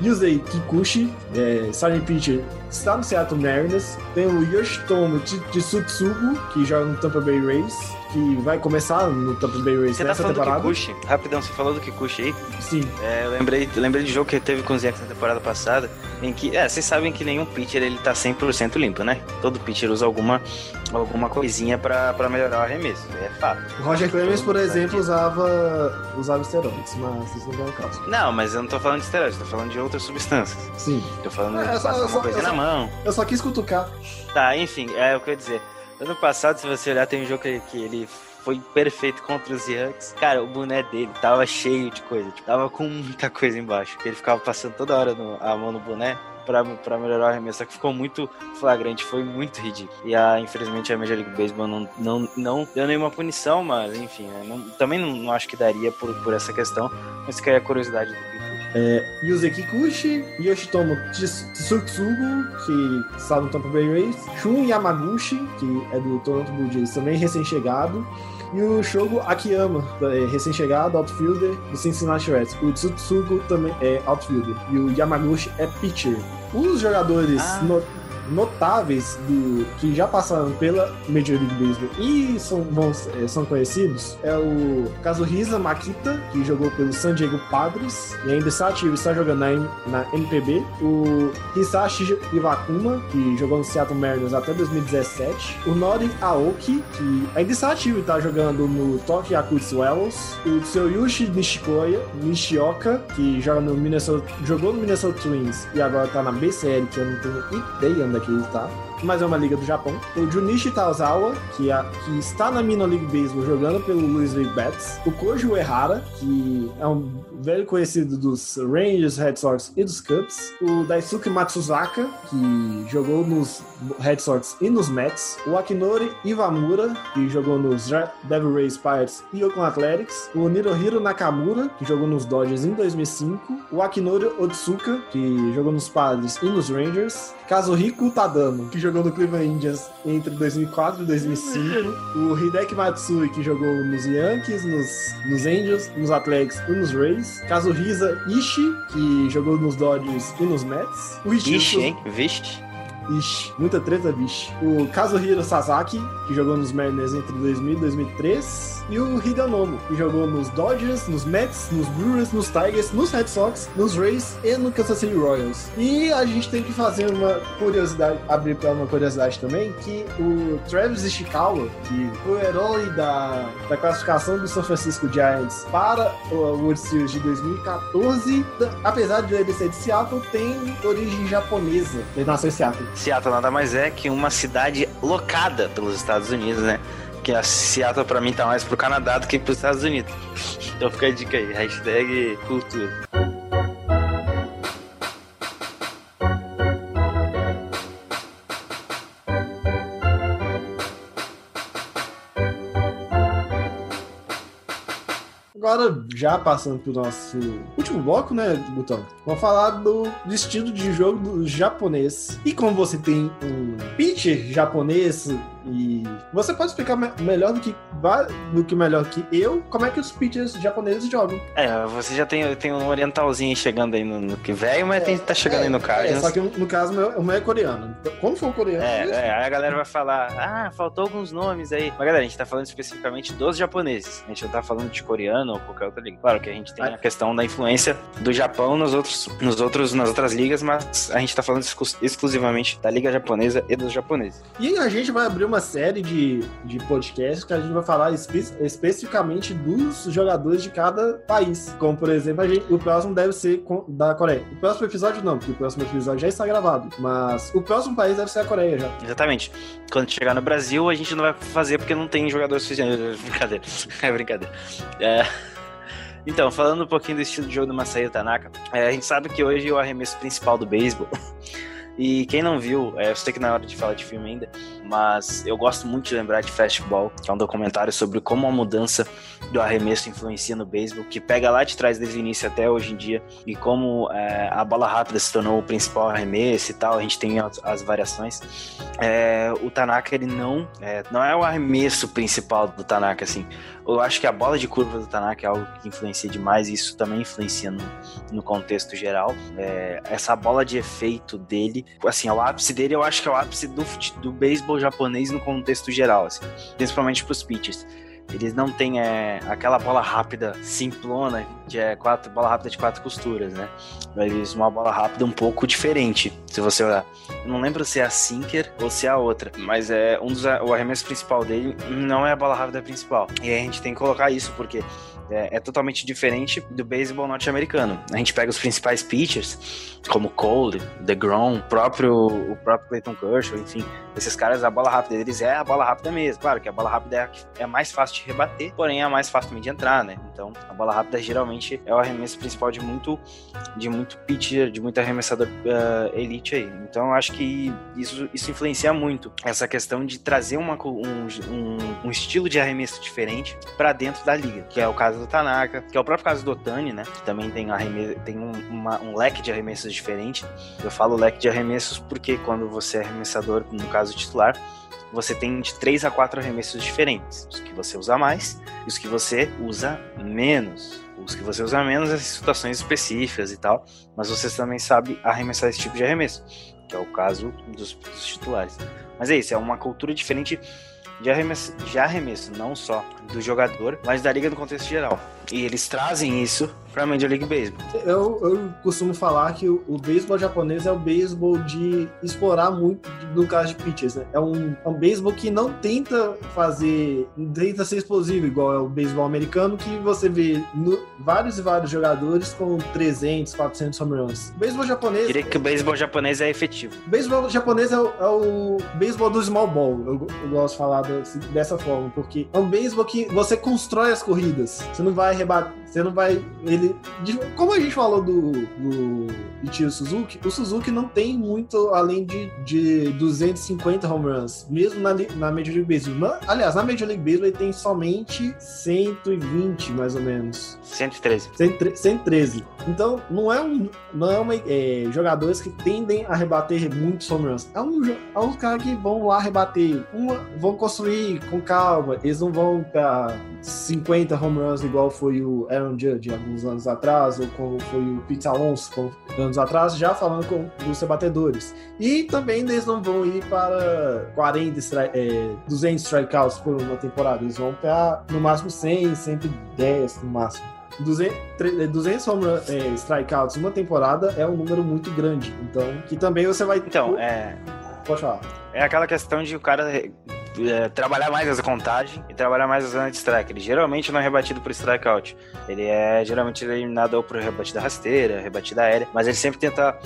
Yusei Kikuchi, eh, é, starting pitcher, está no Seattle Mariners. Tem o Yoshitomo Tsi- Tsutsugu, que joga no Tampa Bay Rays, que vai começar no Tampa Bay Rays Você tá nessa do temporada. Kikuchi? Rapidão, você falou do Kikuchi aí? Sim, É, eu lembrei, eu lembrei de jogo que teve com os Yankees na temporada passada, em que, é, vocês sabem que nenhum pitcher ele tá 100% limpo, né? Todo pitcher usa alguma, alguma coisinha pra, pra melhorar o arremesso, é fato. o Roger Clemens, por mundo exemplo, usava, usava esteroides, mas isso não é o caso. Não, mas eu não tô falando de esteroides, tô falando de outras substâncias. Sim, Tô falando É, de só- uma eu na mão. eu só quis cutucar. Tá, enfim, é o que eu ia dizer. Ano passado, se você olhar, tem um jogo que, que ele foi perfeito contra os Yankees. Cara, o boné dele tava cheio de coisa, tipo, tava com muita coisa embaixo. que Ele ficava passando toda hora no- a mão no boné. pra, pra melhorar o arremesso, só que ficou muito flagrante, foi muito ridículo. E a, infelizmente a Major League Baseball não, não, não deu nenhuma punição, mas enfim, né, não- também não, não acho que daria por, por essa questão, mas fica aí a curiosidade do. É, Yuze Kikuchi, Yoshitomo Tsu- Tsutsugo, que está no Tampa Bay Rays, Shun Yamaguchi, que é do Toronto Blue Jays, também recém-chegado, e o Shogo Akiyama, é, recém-chegado, outfielder do Cincinnati Reds. O Tsutsugo também é outfielder, e o Yamaguchi é pitcher. Os jogadores Ah. no- notáveis do, que já passaram pela Major League Baseball e são, vão- é, são conhecidos é o Kazuhisa Makita, que jogou pelo San Diego Padres e ainda está ativo, está jogando na, na MPB. O Hisashi Iwakuma, que jogou no Seattle Mariners até 2017. O Nori Aoki, que ainda está ativo e está jogando no Tokyo Yakult Swallows. O Tsuyoshi Nishikoya, Nishioka, que joga no Minnesota, jogou no Minnesota Twins e agora está na BCL, que eu não tenho ideia onde é que ele está mas é uma liga do Japão. O Junichi Tazawa, que, é- que está na Minor League Baseball jogando pelo Louisville Bats. O Koji Uehara, que é um velho conhecido dos Rangers, Red Sox e dos Cubs. O Daisuke Matsuzaka, que jogou nos Red Sox e nos Mets. O Akinori Iwamura, que jogou nos Devil Rays Pirates e Oakland Athletics. O Nirohiro Nakamura, que jogou nos Dodgers em 2005. O Akinori Otsuka, que jogou nos Padres e nos Rangers. Kazuhiko Tadano, que jogou no Cleveland Indians entre 2004 e 2005. O Hideki Matsui, que jogou nos Yankees, nos, nos Angels, nos Athletics e nos Rays. Kazuhisa Ishii, que jogou nos Dodgers e nos Mets. O Ichiro Ixi, hein? Vixe. Ixi, muita treta, bicho. O Kazuhiro Sasaki, que jogou nos Mariners entre 2000 e 2003. E o Hidanomo, que jogou nos Dodgers, nos Mets, nos Brewers, nos Tigers, nos Red Sox, nos Rays e no Kansas City Royals. E a gente tem que fazer uma curiosidade, abrir para uma curiosidade também, que o Travis Ishikawa, que foi o herói da, da classificação do São Francisco Giants para o World Series de 2014, da- apesar de ele ser de Seattle, tem origem japonesa. Ele nasceu em Seattle. Seattle nada mais é que uma cidade locada pelos Estados Unidos, né? Que a Seattle pra mim tá mais pro Canadá do que pros Estados Unidos. [laughs] Então fica a dica aí, hashtag cultura. Agora, já passando pro nosso último bloco, né, Butão? Vamos falar do, do estilo de jogo do japonês. E como você tem um pitcher japonês e você pode explicar me- melhor do que, do que melhor que eu como é que os pitchers japoneses jogam. É, você já tem, tem um orientalzinho chegando aí no, no que velho, mas tem, tá chegando aí no É, Cardinals. só que no caso, o meu, é coreano. Quando for coreano, É, é, aí a galera vai falar, ah, faltou alguns nomes aí. Mas galera, a gente tá falando especificamente dos japoneses. A gente não tá falando de coreano ou qualquer outra liga. Claro que a gente tem a questão da influência do Japão nos outros, nos outros, nas outras ligas, mas a gente tá falando exclu- exclusivamente da liga japonesa e dos japoneses. E a gente vai abrir uma série de, de podcasts que a gente vai falar espe- especificamente dos jogadores de cada país. Como, por exemplo, a gente- o próximo deve ser com- da Coreia. O próximo episódio não, porque o próximo episódio já está gravado. Mas o próximo país deve ser a Coreia já. Exatamente. Quando chegar no Brasil, a gente não vai fazer porque não tem jogador suficiente. [laughs] Brincadeira. [laughs] É brincadeira. É. Então, falando um pouquinho do estilo de jogo do Masayo Tanaka, é, a gente sabe que hoje o arremesso principal do beisebol. [laughs] E quem não viu, é, eu sei que não é hora de falar de filme ainda, mas eu gosto muito de lembrar de Fastball, que é um documentário sobre como a mudança do arremesso influencia no beisebol, que pega lá de trás desde o início até hoje em dia, e como é, a bola rápida se tornou o principal arremesso e tal, a gente tem as, as variações. É, o Tanaka, ele não é, não é o arremesso principal do Tanaka, assim. Eu acho que a bola de curva do Tanaka é algo que influencia demais, e isso também influencia no, no contexto geral. É, essa bola de efeito dele, assim, o ápice dele, eu acho que é o ápice do, do beisebol japonês no contexto geral, assim, principalmente pros pitchers. Eles não têm é, aquela bola rápida simplona, de é, quatro, bola rápida de quatro costuras, né? Eles uma bola rápida um pouco diferente, se você olhar. Eu não lembro se é a Sinker ou se é a outra, mas é um dos o arremesso principal dele não é a bola rápida principal. E a gente tem que colocar isso porque é, é totalmente diferente do beisebol norte-americano. A gente pega os principais pitchers, como Cole, DeGrom, próprio, o próprio Clayton Kershaw, enfim, esses caras, a bola rápida deles é a bola rápida mesmo. Claro que a bola rápida é, é mais fácil de rebater, porém é a mais fácil também de entrar, né? Então, a bola rápida geralmente é o arremesso principal de muito, de muito pitcher, de muito arremessador uh, elite aí. Então, acho que isso, isso influencia muito essa questão de trazer uma, um, um, um estilo de arremesso diferente para dentro da liga, que é o caso do Tanaka, que é o próprio caso do Otani, né? Que também tem, arremesso, tem um, uma, um leque de arremessos diferente. Eu falo leque de arremessos porque quando você é arremessador, no caso titular, você tem de 3 a 4 arremessos diferentes. Os que você usa mais e os que você usa menos. Os que você usa menos em situações específicas e tal, mas você também sabe arremessar esse tipo de arremesso, que é o caso dos, dos titulares. Mas é isso, é uma cultura diferente de arremesso, de arremesso, não só do jogador, mas da liga no contexto geral. E eles trazem isso pra Major League Baseball. Eu, eu costumo falar que o, o beisebol japonês é o beisebol de explorar muito no caso de pitchers, né? É um, é um beisebol que não tenta fazer, tenta ser explosivo, igual é o beisebol americano, que você vê no, vários e vários jogadores com 300, 400 home runs. O beisebol japonês... Diria que o beisebol japonês é efetivo. O beisebol japonês é o, é o beisebol do small ball, eu, eu gosto de falar desse, dessa forma, porque é um beisebol que você constrói as corridas. Você não vai rebater, você não vai... Ele, como a gente falou do, do Ichiro Suzuki, o Suzuki não tem muito além de, de 250 home runs, mesmo na, na Major League Baseball. Aliás, na Major League Baseball ele tem somente 120, mais ou menos. 113. 113. Então, não é um, não é, uma, é jogadores que tendem a rebater muitos home runs. É um, é um cara que vão lá rebater, uma, vão construir com calma, eles não vão pra 50 home runs igual foi o Aaron Judge alguns anos atrás, ou como foi o Pete Alonso anos atrás, já falando com os rebatedores. E também eles não vão ir para 40, é, 200 strikeouts por uma temporada, eles vão para no máximo 100, 110 no máximo. 200, 200 home run, é, strikeouts uma temporada é um número muito grande. Então, que também você vai. Então, é. Falar. É aquela questão de o cara é, trabalhar mais essa contagem e trabalhar mais a zona de strike. Ele geralmente não é rebatido por strikeout. Ele é geralmente eliminado ou por rebatida rasteira, rebatida aérea, mas ele sempre tenta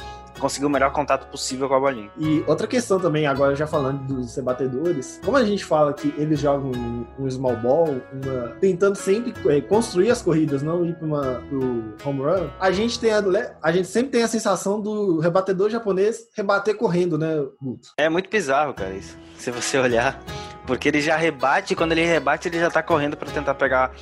conseguir o melhor contato possível com a bolinha. E outra questão também, agora já falando dos rebatedores, como a gente fala que eles jogam um, small ball, uma, tentando sempre é, construir as corridas, não ir para o home run, a gente tem a, a gente sempre tem a sensação do rebatedor japonês rebater correndo, né, Guto? É muito bizarro, cara, isso. Se você [laughs] olhar, porque ele já rebate, quando ele rebate, ele já tá correndo para tentar pegar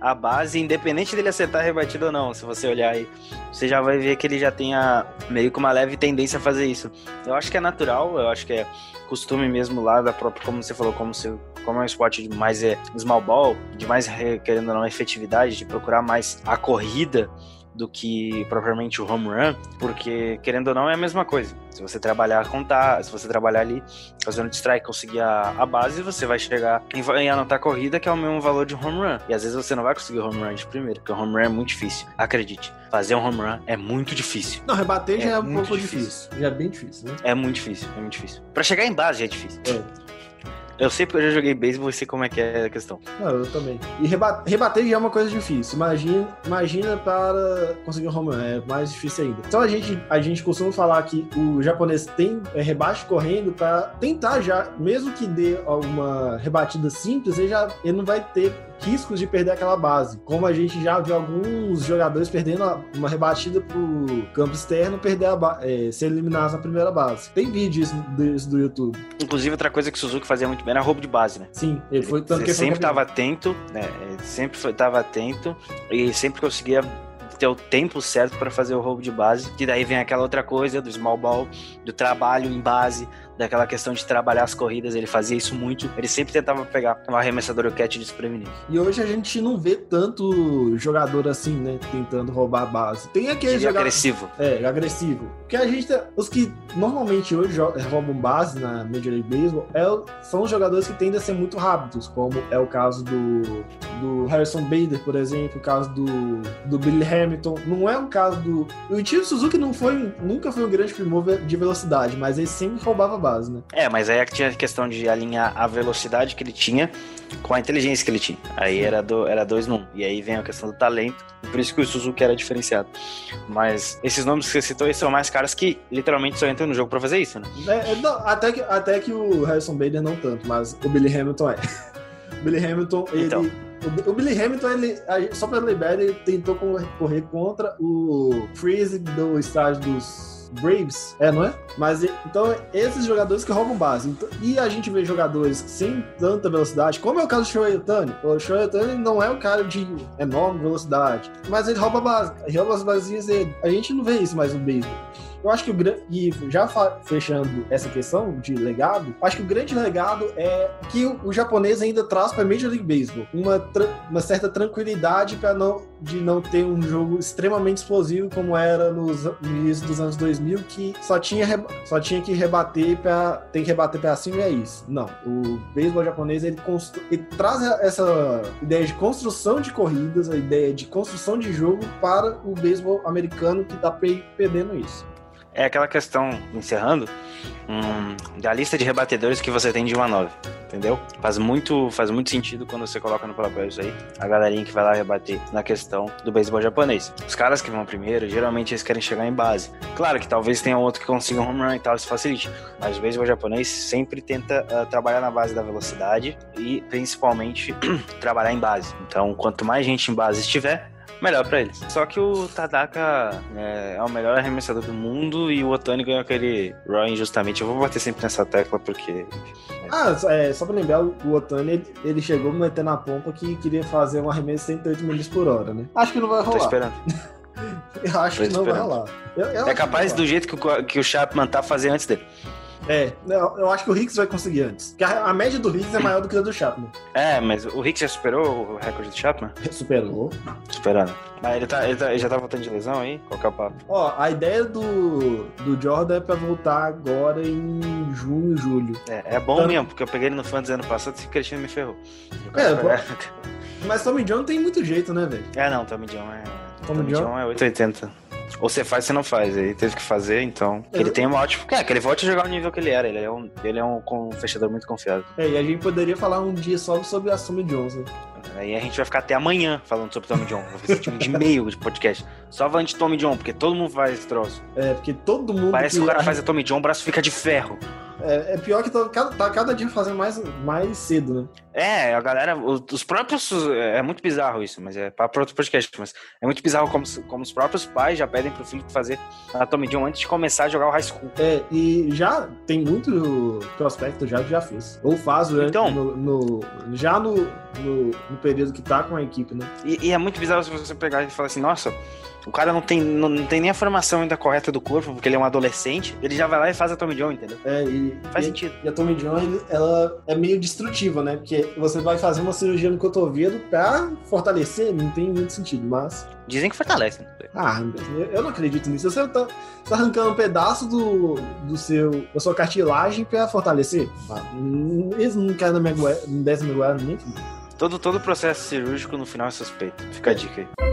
a base, independente dele acertar rebatido ou não. Se você olhar aí, você já vai ver que ele já tem a, meio que uma leve tendência a fazer isso. Eu acho que é natural, eu acho que é costume mesmo lá da própria, como você falou, como, se, como é um esporte de mais é, small ball, de mais, querendo ou não, efetividade, de procurar mais a corrida do que propriamente o home run, porque querendo ou não é a mesma coisa. Se você trabalhar contar, se você trabalhar ali fazendo strike, conseguir a, a base, você vai chegar em, anotar a corrida que é o mesmo valor de home run. E às vezes você não vai conseguir home run de primeiro, porque o home run é muito difícil. Acredite, fazer um home run é muito difícil. Não, rebater é já é um pouco difícil. difícil. Já é bem difícil, né? É muito difícil, é muito difícil. Para chegar em base já é difícil. É. Eu sei porque eu já joguei beisebol e sei como é que é a questão. Não, eu também. E rebater, rebater já é uma coisa difícil. Imagina, imagina para conseguir um home run, é mais difícil ainda. Então a gente, a gente costuma falar que o japonês tem é, rebate correndo para tentar já, mesmo que dê uma rebatida simples, ele, já, ele não vai ter riscos de perder aquela base. Como a gente já viu alguns jogadores perdendo uma rebatida pro campo externo, perder a é, ser eliminados na primeira base. Tem vídeos disso do YouTube. Inclusive, outra coisa que o Suzuki fazia muito bem era roubo de base, né? Sim, ele foi tanto ele que sempre estava atento, né? Ele sempre estava atento e sempre conseguia ter o tempo certo para fazer o roubo de base. Que daí vem aquela outra coisa do small ball, do trabalho em base, daquela questão de trabalhar as corridas, ele fazia isso muito. Ele sempre tentava pegar um arremessador o catch desprevenido. E hoje a gente não vê tanto jogador assim, né, tentando roubar a base. Tem aquele jogador agressivo. É, agressivo. Porque a gente os que normalmente hoje roubam base na Major League Baseball é, são os jogadores que tendem a ser muito rápidos, como é o caso do, do Harrison Bader, por exemplo, o caso do, do Billy Hamilton. Não é o caso do o Ichiro Suzuki não foi nunca foi um grande primor de velocidade, mas ele sempre roubava base, né? É, mas aí tinha a questão de alinhar a velocidade que ele tinha com a inteligência que ele tinha. Aí era, do, era dois num. E aí vem a questão do talento. Por isso que o Suzuki era diferenciado. Mas esses nomes que você citou aí são mais caras que literalmente só entram no jogo pra fazer isso, né? É, é, não, até, que, até que o Harrison Bader não tanto, mas o Billy Hamilton é. [laughs] o Billy Hamilton, ele. Então. O, Billy Hamilton, ele, só pra lembrar, ele tentou correr contra o Freeze do estágio dos Braves, é, não é? Mas então, esses jogadores que roubam base. Então- e a gente vê jogadores sem tanta velocidade, como é o caso do Shohei Ohtani. O Shohei Ohtani não é um cara de enorme velocidade, mas ele rouba base, rouba as basinhas dele. A gente não vê isso mais no beisebol. Eu acho que o grande. E já fechando essa questão de legado, acho que o grande legado é que o, o japonês ainda traz para Major League Baseball uma, uma certa tranquilidade para não de não ter um jogo extremamente explosivo como era nos, no início dos anos 2000 que só tinha só tinha que rebater para tem que rebater para cima e é isso. Não, o beisebol japonês ele, ele traz essa ideia de construção de corridas, a ideia de construção de jogo para o beisebol americano que tá pe- perdendo isso. É aquela questão, encerrando, hum, da lista de rebatedores que você tem de 1 a 9. Entendeu? Faz muito, faz muito sentido quando você coloca no papel isso aí. A galerinha que vai lá rebater na questão do beisebol japonês. Os caras que vão primeiro, geralmente eles querem chegar em base. Claro que talvez tenha outro que consiga um home run e tal, isso facilite. Mas o beisebol japonês sempre tenta ah, trabalhar na base da velocidade e principalmente [clears throat] trabalhar em base. Então, quanto mais gente em base estiver, melhor pra eles. Só que o Tadaka é, é o melhor arremessador do mundo e o Otani ganhou aquele Raw injustamente. Eu vou bater sempre nessa tecla porque. Ah, só- é, só pra lembrar, o Otani, ele, ele chegou metendo na pompa que queria fazer um arremesso de 108 milhas por hora, né? Acho que não vai Tô rolar. esperando. [laughs] Eu acho Tô que não vai esperando. rolar. Eu- eu É capaz do jeito que o, que o Chapman tá fazer antes dele. É, eu, acho que o Hicks vai conseguir antes. Porque a, a média do Hicks é maior do que a do Chapman. É, mas o Rick já superou o recorde do Chapman? [laughs] Superou. Superando. Mas ele, tá, ele, tá- ele já tá voltando de lesão aí? Qual que é o papo? Ó, a ideia do, do Jordan é pra voltar agora em junho, julho. É, é bom Então- mesmo, porque eu peguei ele no Fantasy ano passado e o Cristiano me ferrou. É, pô. Mas Tommy John tem muito jeito, né, velho? É, não, Tommy John é. Tommy Tommy John? John é 880. Ou você faz, você não faz. Ele teve que fazer, então. Ele tem um ótimo. É, que ele volte a jogar o nível que ele era. Ele é um, ele é um, um fechador muito confiável. É, e a gente poderia falar um dia só sobre a Jones, né? Aí a gente vai ficar até amanhã falando sobre Tommy John. Vou fazer tipo de e-mail de podcast. Só falando de Tommy John, porque todo mundo faz esse troço. É, porque todo mundo. Parece que o cara faz a Tommy John, o braço fica de ferro. É, é pior que tá cada, tá cada dia fazendo mais, mais cedo, né? É, a galera, os, os próprios. É muito bizarro isso, mas é para outro podcast. Mas é muito bizarro como, como os próprios pais já pedem pro filho fazer a Tommy John antes de começar a jogar o high school. É, e já tem muito prospecto já que já fez. Ou faz durante, Então. no, no- já no, no, no período que tá com a equipe, né? E, e é muito bizarro se você pegar e falar assim, nossa, o cara não tem, não, não tem nem a formação ainda correta do corpo, porque ele é um adolescente, ele já vai lá e faz a Tommy John, entendeu? É, e, Faz e, sentido. e a Tommy John, ela é meio destrutiva, né? Porque você vai fazer uma cirurgia no cotovelo pra fortalecer, não tem muito sentido, mas... Dizem que fortalece, né? Ah, eu- não acredito nisso. Você tá, tá arrancando um pedaço do, do seu, da sua cartilagem pra fortalecer? Hum, eles não querem na minha goela, não desce na minha goela nem. Todo, todo processo cirúrgico no final é suspeito. Fica a dica aí.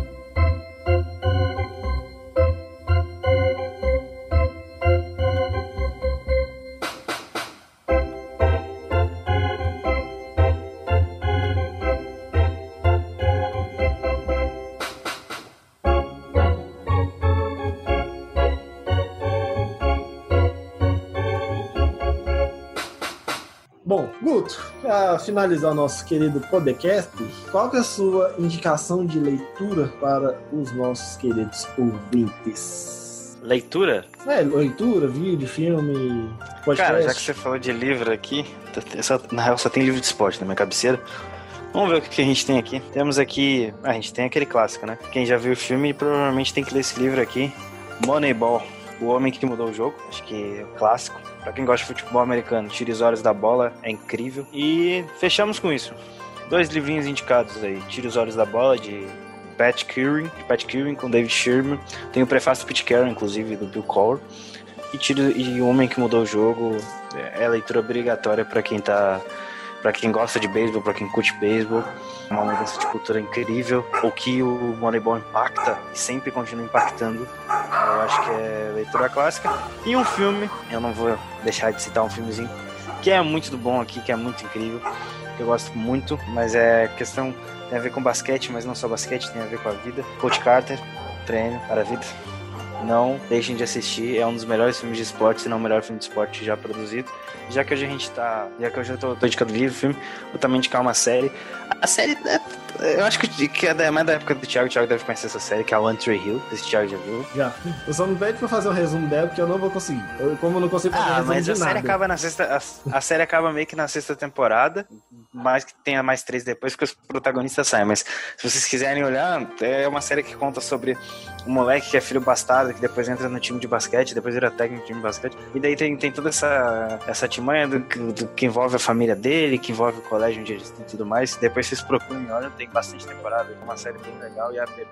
Bom, Guto, para finalizar o nosso querido podcast, qual que é a sua indicação de leitura para os nossos queridos ouvintes? Leitura? É, leitura, vídeo, filme, podcast. Cara, já que você falou de livro aqui, só- na real só tem livro de esporte na minha cabeceira. Vamos ver o que que a gente tem aqui. Temos aqui. A gente tem aquele clássico, né? Quem já viu o filme provavelmente tem que ler esse livro aqui. Moneyball, O Homem que Mudou o Jogo. Acho que é o clássico. Pra quem gosta de futebol americano, Tire os Olhos da Bola, é incrível. E fechamos com isso. Dois livrinhos indicados aí. Tire os Olhos da Bola, de Pat Curing, de Pat Curing com David Sherman. Tem o prefácio do Pete Carroll, inclusive, do Bill Cowher. E, Tire, e O Homem que Mudou o Jogo é leitura obrigatória pra quem tá Pra quem gosta de beisebol, pra quem curte beisebol, uma mudança de cultura incrível. O que o Moneyball impacta e sempre continua impactando Eu acho que é leitura clássica. E um filme, eu não vou deixar de citar um filmezinho, que é muito bom aqui, que é muito incrível, que eu gosto muito, mas é questão. tem a ver com basquete, mas não só basquete, tem a ver com a vida. Coach Carter, treino para a vida. Não deixem de assistir, é um dos melhores filmes de esporte, se não o melhor filme de esporte já produzido. Já que hoje a gente tá. Já que hoje eu tô, tô indicando livro, filme, vou também indicar uma série. A série é, eu acho que, que é mais da época do Thiago, o Thiago deve conhecer essa série, que é a One Tree Hill. Esse Thiago já viu. Já. Eu só não pede pra fazer um resumo dela, porque eu não vou conseguir. Eu, como eu não consigo fazer um Ah, resumo mas de a série nada. acaba na sexta. A, a série acaba meio que na sexta temporada, mais que tenha mais três depois, porque os protagonistas saem. Mas se vocês quiserem olhar, é uma série que conta sobre um moleque que é filho bastardo, que depois entra no time de basquete, depois vira técnico de time de basquete. E daí tem, tem toda essa, essa timanha do, do que envolve a família dele, que envolve o colégio onde eles e tudo mais. Depois vocês procurem, olha, tem bastante temporada, é uma série bem legal e a bebê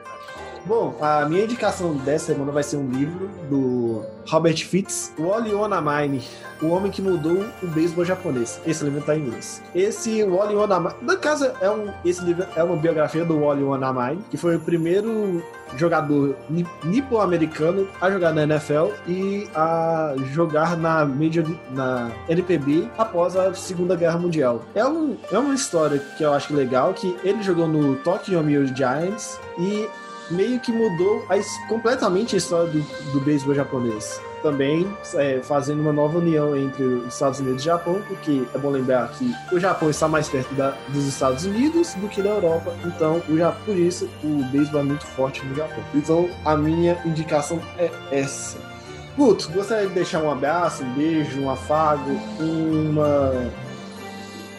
Bom, a minha indicação dessa semana vai ser um livro do Robert Fitz, Wally Onamine, O Homem que Mudou o Beisebol Japonês. Esse livro tá em inglês. Esse Wally Onamine, no caso, é um, esse livro é uma biografia do Wally Onamine, que foi o primeiro jogador ni- nipo-americano a jogar na NFL e a jogar na Major na NPB após a Segunda Guerra Mundial. É, um, é uma história que eu acho legal, que ele jogou no Tokyo Yomiuri Giants e meio que mudou a completamente a história do, do beisebol japonês. Também é, fazendo uma nova união entre os Estados Unidos e o Japão, porque é bom lembrar que o Japão está mais perto da- dos Estados Unidos do que da Europa, então o, Ja- por isso o beisebol é muito forte no Japão. Então a minha indicação é essa. Guto, gostaria de deixar um abraço, um beijo, um afago, uma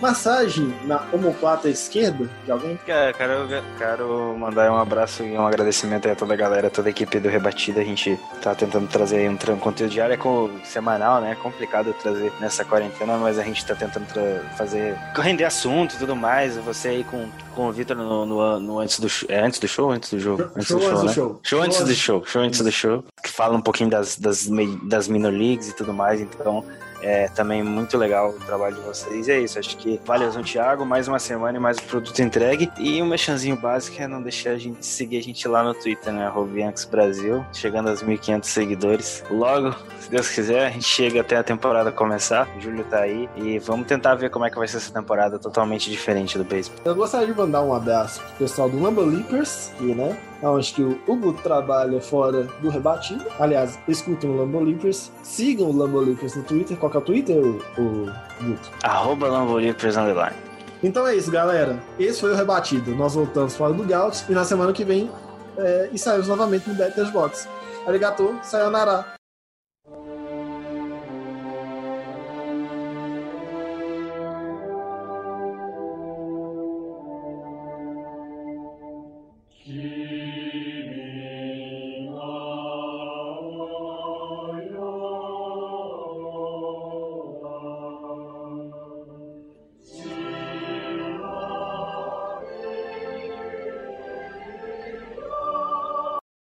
massagem na omoplata esquerda de alguém? Cara, quero, quero mandar um abraço e um agradecimento aí a toda a galera, toda a equipe do Rebatida. A gente tá tentando trazer aí um, um conteúdo diário, é com, semanal, né? É complicado trazer nessa quarentena, mas a gente tá tentando fazer, render assunto e tudo mais. Você aí com, com o Vitor no, no, no antes do show. É antes do show antes do jogo? Antes Show do show, antes do né? show. Show antes do show, show antes do show, que fala um pouquinho das, das, das minor leagues e tudo mais, então é também muito legal o trabalho de vocês. E é isso, acho que valeu, Thiago, mais uma semana e mais um produto entregue. E um mexanzinho básico é não deixar a gente seguir a gente lá no Twitter, né? arroba Bianx Brasil, chegando aos 1.500 seguidores. Logo, se Deus quiser, a gente chega até a temporada começar. O Júlio tá aí e vamos tentar ver como é que vai ser essa temporada totalmente diferente do beisebol. Eu gostaria de mandar um abraço pro pessoal do Lambo Leapers, que, né? Onde que o Hugo trabalha fora do rebatido. Aliás, escutem o Lambo Leapers. Sigam o Lambo Leapers no Twitter. Qual que é o Twitter, o, o Guto? Arroba Lambolipers Underline. Então é isso, galera. Esse foi o rebatido. Nós voltamos fora do Gauss e na semana que vem é, estaremos novamente no Betters Box. Arigato, sayonara.